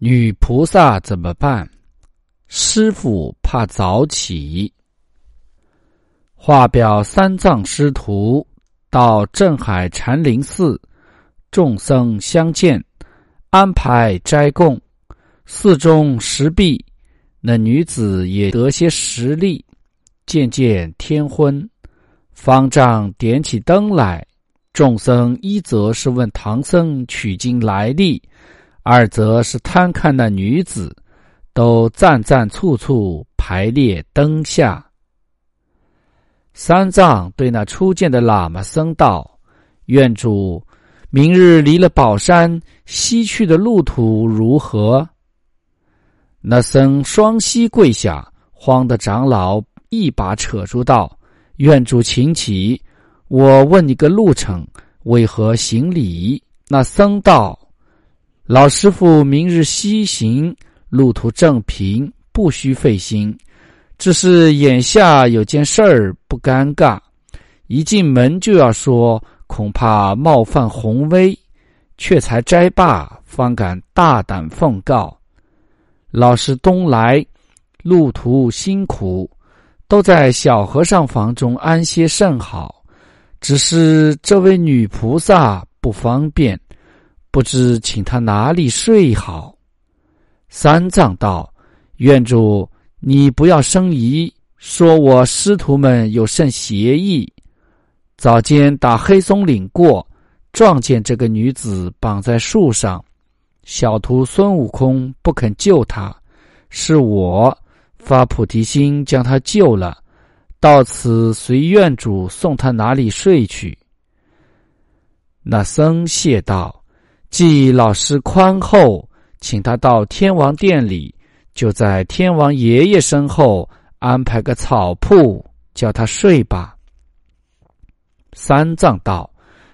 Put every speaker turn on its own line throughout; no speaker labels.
女菩萨怎么办？师傅怕早起。话表三藏师徒到镇海禅林寺，众僧相见，安排斋供。寺中石壁，那女子也得些食力。渐渐天昏，方丈点起灯来。众僧一则是问唐僧取经来历，二则是贪看那女子，都赞赞簇簇排列灯下。三藏对那初见的喇嘛僧道：“愿主，明日离了宝山西去的路途如何？”那僧双膝跪下，慌的长老一把扯住道：“愿主请起，我问你个路程，为何行礼？”那僧道：“老师傅明日西行，路途正平，不需费心。”只是眼下有件事儿不尴尬，一进门就要说，恐怕冒犯宏威，却才斋罢，方敢大胆奉告。老师东来，路途辛苦，都在小和尚房中安歇甚好。只是这位女菩萨不方便，不知请他哪里睡好。三藏道：“愿主。”你不要生疑，说我师徒们有甚邪意。早间打黑松岭过，撞见这个女子绑在树上，小徒孙悟空不肯救她，是我发菩提心将她救了。到此随院主送她哪里睡去。那僧谢道：“既老师宽厚，请他到天王殿里。”就在天王爷爷身后安排个草铺，叫他睡吧。三藏道：“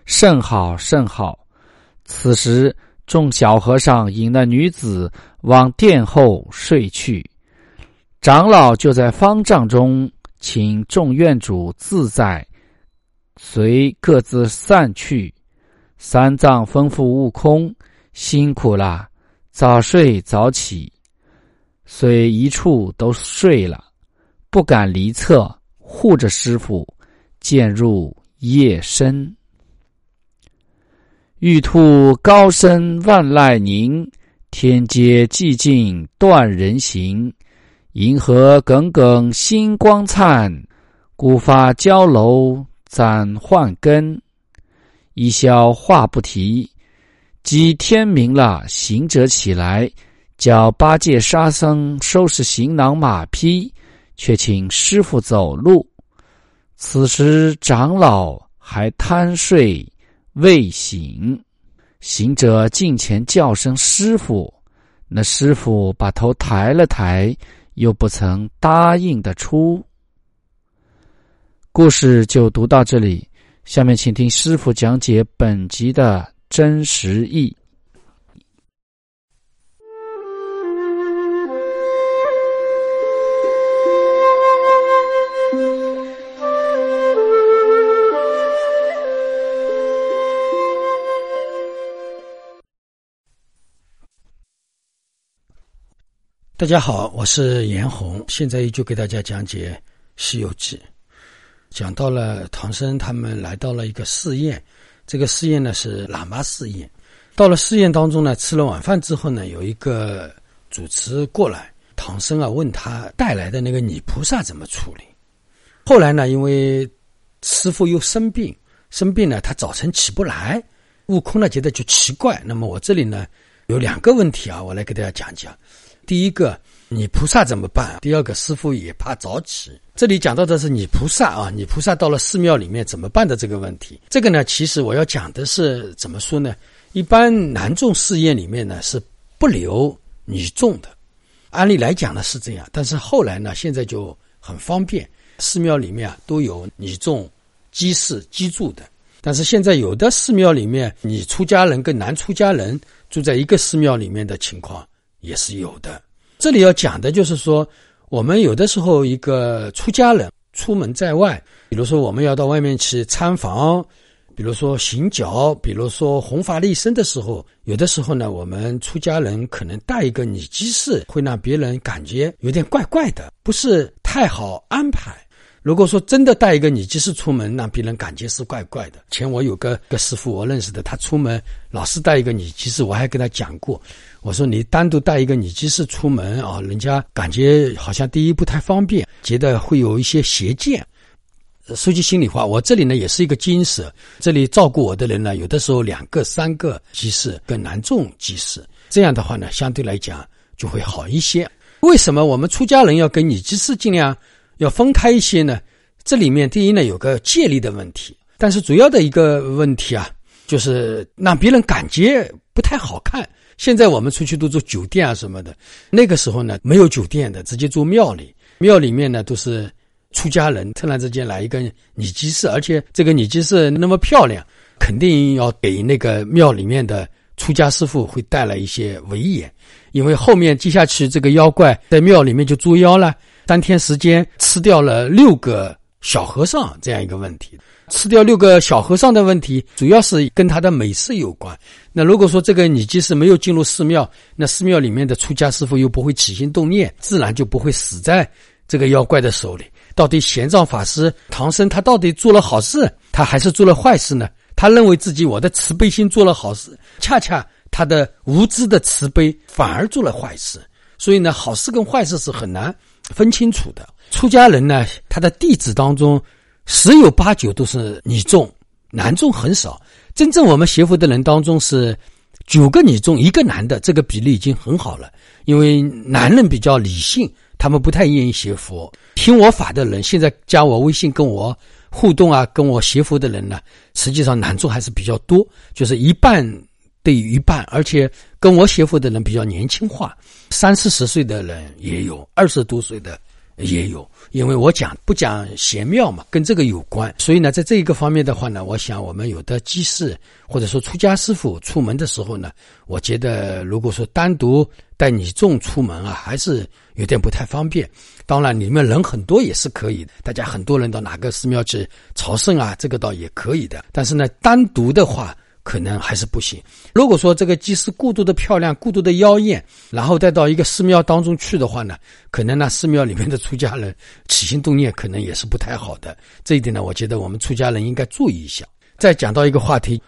甚好，甚好。”此时，众小和尚引那女子往殿后睡去，长老就在方丈中请众院主自在，随各自散去。三藏吩咐悟空：“辛苦了，早睡早起。”虽一处都睡了，不敢离侧，护着师傅。渐入夜深，玉兔高声万籁鸣，天阶寂静断人行。银河耿耿星光灿，古发焦楼暂换根。一宵话不提，即天明了，行者起来。叫八戒、沙僧收拾行囊马匹，却请师傅走路。此时长老还贪睡未醒，行者近前叫声师傅，那师傅把头抬了抬，又不曾答应的出。故事就读到这里，下面请听师傅讲解本集的真实意。
大家好，我是严红，现在就给大家讲解《西游记》。讲到了唐僧他们来到了一个寺院，这个寺院呢是喇嘛寺院。到了寺院当中呢，吃了晚饭之后呢，有一个主持过来，唐僧啊问他带来的那个女菩萨怎么处理。后来呢，因为师傅又生病，生病呢他早晨起不来，悟空呢觉得就奇怪。那么我这里呢有两个问题啊，我来给大家讲讲。第一个，你菩萨怎么办？第二个，师傅也怕早起。这里讲到的是女菩萨啊，女菩萨到了寺庙里面怎么办的这个问题。这个呢，其实我要讲的是怎么说呢？一般男众寺院里面呢是不留女众的。按理来讲呢是这样，但是后来呢，现在就很方便，寺庙里面啊都有女众居士居住的。但是现在有的寺庙里面，女出家人跟男出家人住在一个寺庙里面的情况也是有的。这里要讲的就是说，我们有的时候一个出家人出门在外，比如说我们要到外面去参访。比如说行脚，比如说弘法利生的时候，有的时候呢，我们出家人可能带一个女居士，会让别人感觉有点怪怪的，不是太好安排。如果说真的带一个女居士出门，让别人感觉是怪怪的。前我有个个师傅，我认识的，他出门老是带一个女居士，我还跟他讲过，我说你单独带一个女居士出门啊，人家感觉好像第一不太方便，觉得会有一些邪见。说句心里话，我这里呢也是一个金舍，这里照顾我的人呢，有的时候两个、三个居士跟男众居士，这样的话呢，相对来讲就会好一些。为什么我们出家人要跟女居士尽量要分开一些呢？这里面第一呢有个戒律的问题，但是主要的一个问题啊，就是让别人感觉不太好看。现在我们出去都住酒店啊什么的，那个时候呢没有酒店的，直接住庙里，庙里面呢都是。出家人突然之间来一个女居士，而且这个女居士那么漂亮，肯定要给那个庙里面的出家师傅会带来一些威严，因为后面接下去这个妖怪在庙里面就捉妖了，三天时间吃掉了六个小和尚这样一个问题，吃掉六个小和尚的问题，主要是跟他的美色有关。那如果说这个女居士没有进入寺庙，那寺庙里面的出家师傅又不会起心动念，自然就不会死在这个妖怪的手里。到底玄奘法师唐僧他到底做了好事，他还是做了坏事呢？他认为自己我的慈悲心做了好事，恰恰他的无知的慈悲反而做了坏事。所以呢，好事跟坏事是很难分清楚的。出家人呢，他的弟子当中十有八九都是女众，男众很少。真正我们学佛的人当中是九个女众一个男的，这个比例已经很好了。因为男人比较理性。他们不太愿意学佛，听我法的人，现在加我微信跟我互动啊，跟我学佛的人呢，实际上男众还是比较多，就是一半对一半，而且跟我学佛的人比较年轻化，三四十岁的人也有，二十多岁的。也有，因为我讲不讲玄妙嘛，跟这个有关，所以呢，在这一个方面的话呢，我想我们有的居士或者说出家师傅出门的时候呢，我觉得如果说单独带你众出门啊，还是有点不太方便。当然，里面人很多也是可以的，大家很多人到哪个寺庙去朝圣啊，这个倒也可以的。但是呢，单独的话。可能还是不行。如果说这个祭司过度的漂亮、过度的妖艳，然后再到一个寺庙当中去的话呢，可能那寺庙里面的出家人起心动念可能也是不太好的。这一点呢，我觉得我们出家人应该注意一下。再讲到一个话题，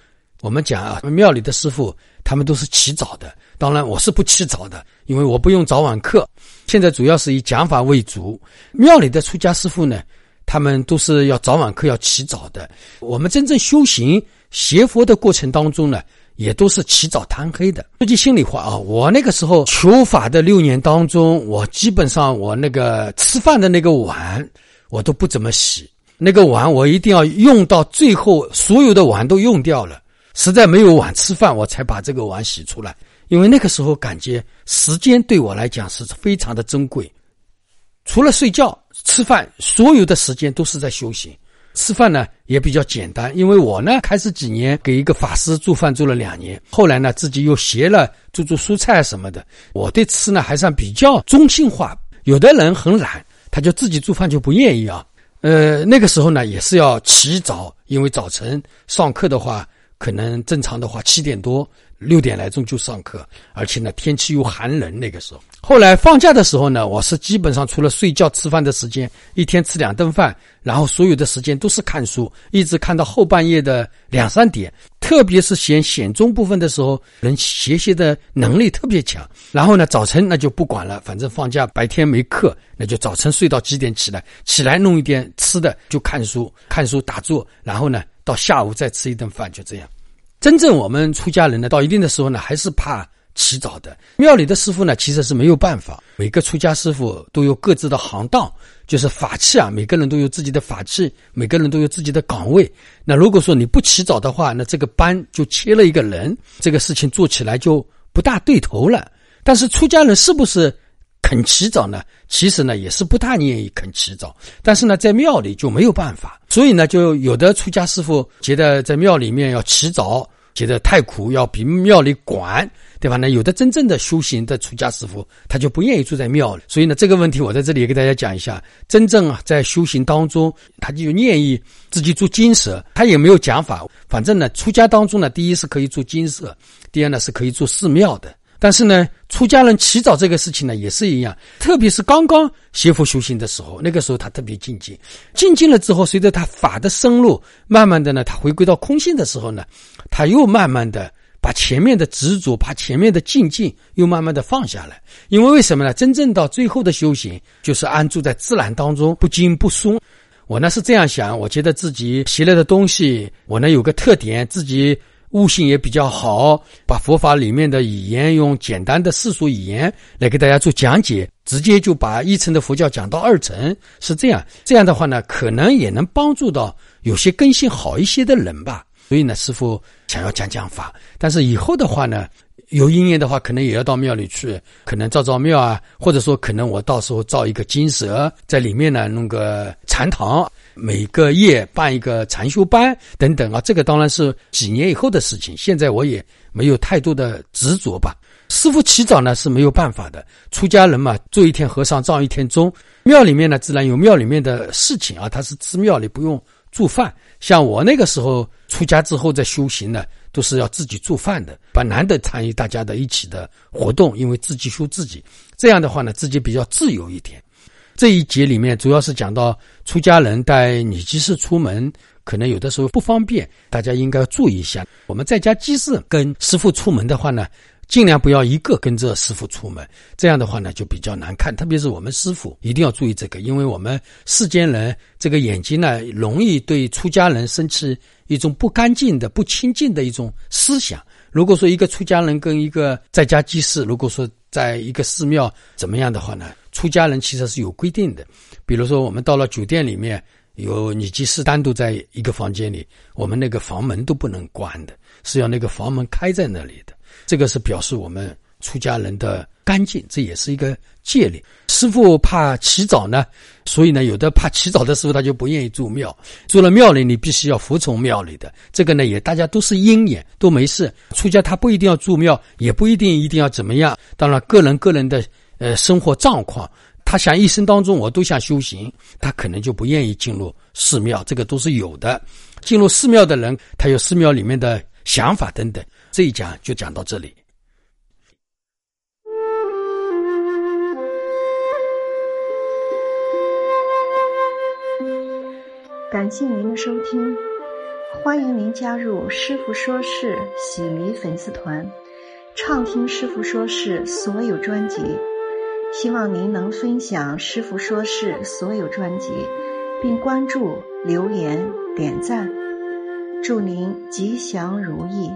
我们讲啊，庙里的师傅他们都是起早的，当然我是不起早的，因为我不用早晚课。现在主要是以讲法为主。庙里的出家师傅呢，他们都是要早晚课要起早的。我们真正修行。学佛的过程当中呢，也都是起早贪黑的。说句心里话啊，我那个时候求法的六年当中，我基本上我那个吃饭的那个碗，我都不怎么洗。那个碗我一定要用到最后，所有的碗都用掉了，实在没有碗吃饭，我才把这个碗洗出来。因为那个时候感觉时间对我来讲是非常的珍贵，除了睡觉、吃饭，所有的时间都是在修行。吃饭呢也比较简单，因为我呢开始几年给一个法师做饭做了两年，后来呢自己又学了做做蔬菜什么的。我对吃呢还算比较中性化。有的人很懒，他就自己做饭就不愿意啊。呃，那个时候呢也是要起早，因为早晨上课的话，可能正常的话七点多。六点来钟就上课，而且呢天气又寒冷。那个时候，后来放假的时候呢，我是基本上除了睡觉、吃饭的时间，一天吃两顿饭，然后所有的时间都是看书，一直看到后半夜的两三点。特别是显显中部分的时候，人学习的能力特别强。然后呢，早晨那就不管了，反正放假白天没课，那就早晨睡到几点起来，起来弄一点吃的就看书，看书打坐，然后呢到下午再吃一顿饭，就这样。真正我们出家人呢，到一定的时候呢，还是怕起早的。庙里的师傅呢，其实是没有办法。每个出家师傅都有各自的行当，就是法器啊，每个人都有自己的法器，每个人都有自己的岗位。那如果说你不起早的话，那这个班就缺了一个人，这个事情做起来就不大对头了。但是出家人是不是肯起早呢？其实呢，也是不大愿意肯起早。但是呢，在庙里就没有办法，所以呢，就有的出家师傅觉得在庙里面要起早，觉得太苦，要比庙里管。对吧？那有的真正的修行的出家师傅，他就不愿意住在庙里。所以呢，这个问题我在这里也给大家讲一下。真正啊，在修行当中，他就愿意自己住金舍，他也没有讲法。反正呢，出家当中呢，第一是可以住金舍，第二呢是可以住寺庙的。但是呢，出家人起早这个事情呢，也是一样。特别是刚刚学佛修行的时候，那个时候他特别静静静静了之后，随着他法的深入，慢慢的呢，他回归到空性的时候呢，他又慢慢的。把前面的执着，把前面的静静又慢慢的放下来，因为为什么呢？真正到最后的修行，就是安住在自然当中，不惊不松。我呢是这样想，我觉得自己学来的东西，我呢有个特点，自己悟性也比较好，把佛法里面的语言用简单的世俗语言来给大家做讲解，直接就把一层的佛教讲到二层，是这样。这样的话呢，可能也能帮助到有些根性好一些的人吧。所以呢，师傅想要讲讲法，但是以后的话呢，有因缘的话，可能也要到庙里去，可能造造庙啊，或者说可能我到时候造一个金蛇，在里面呢弄个禅堂，每个月办一个禅修班等等啊，这个当然是几年以后的事情。现在我也没有太多的执着吧。师傅起早呢是没有办法的，出家人嘛，做一天和尚撞一天钟，庙里面呢自然有庙里面的事情啊，他是寺庙里不用。做饭，像我那个时候出家之后在修行呢，都是要自己做饭的，把男的参与大家的一起的活动，因为自己修自己，这样的话呢，自己比较自由一点。这一节里面主要是讲到出家人带女居士出门，可能有的时候不方便，大家应该注意一下。我们在家居士跟师傅出门的话呢。尽量不要一个跟着师傅出门，这样的话呢就比较难看。特别是我们师傅一定要注意这个，因为我们世间人这个眼睛呢，容易对出家人生起一种不干净的、不清净的一种思想。如果说一个出家人跟一个在家居士，如果说在一个寺庙怎么样的话呢，出家人其实是有规定的。比如说我们到了酒店里面，有女居士单独在一个房间里，我们那个房门都不能关的，是要那个房门开在那里的。这个是表示我们出家人的干净，这也是一个戒律。师傅怕起早呢，所以呢，有的怕起早的师傅他就不愿意住庙。住了庙里，你必须要服从庙里的。这个呢，也大家都是因缘，都没事。出家他不一定要住庙，也不一定一定要怎么样。当然，个人个人的呃生活状况，他想一生当中我都想修行，他可能就不愿意进入寺庙。这个都是有的。进入寺庙的人，他有寺庙里面的想法等等。这一讲就讲到这里。
感谢您的收听，欢迎您加入师傅说事喜迷粉丝团，畅听师傅说事所有专辑。希望您能分享师傅说事所有专辑，并关注、留言、点赞。祝您吉祥如意。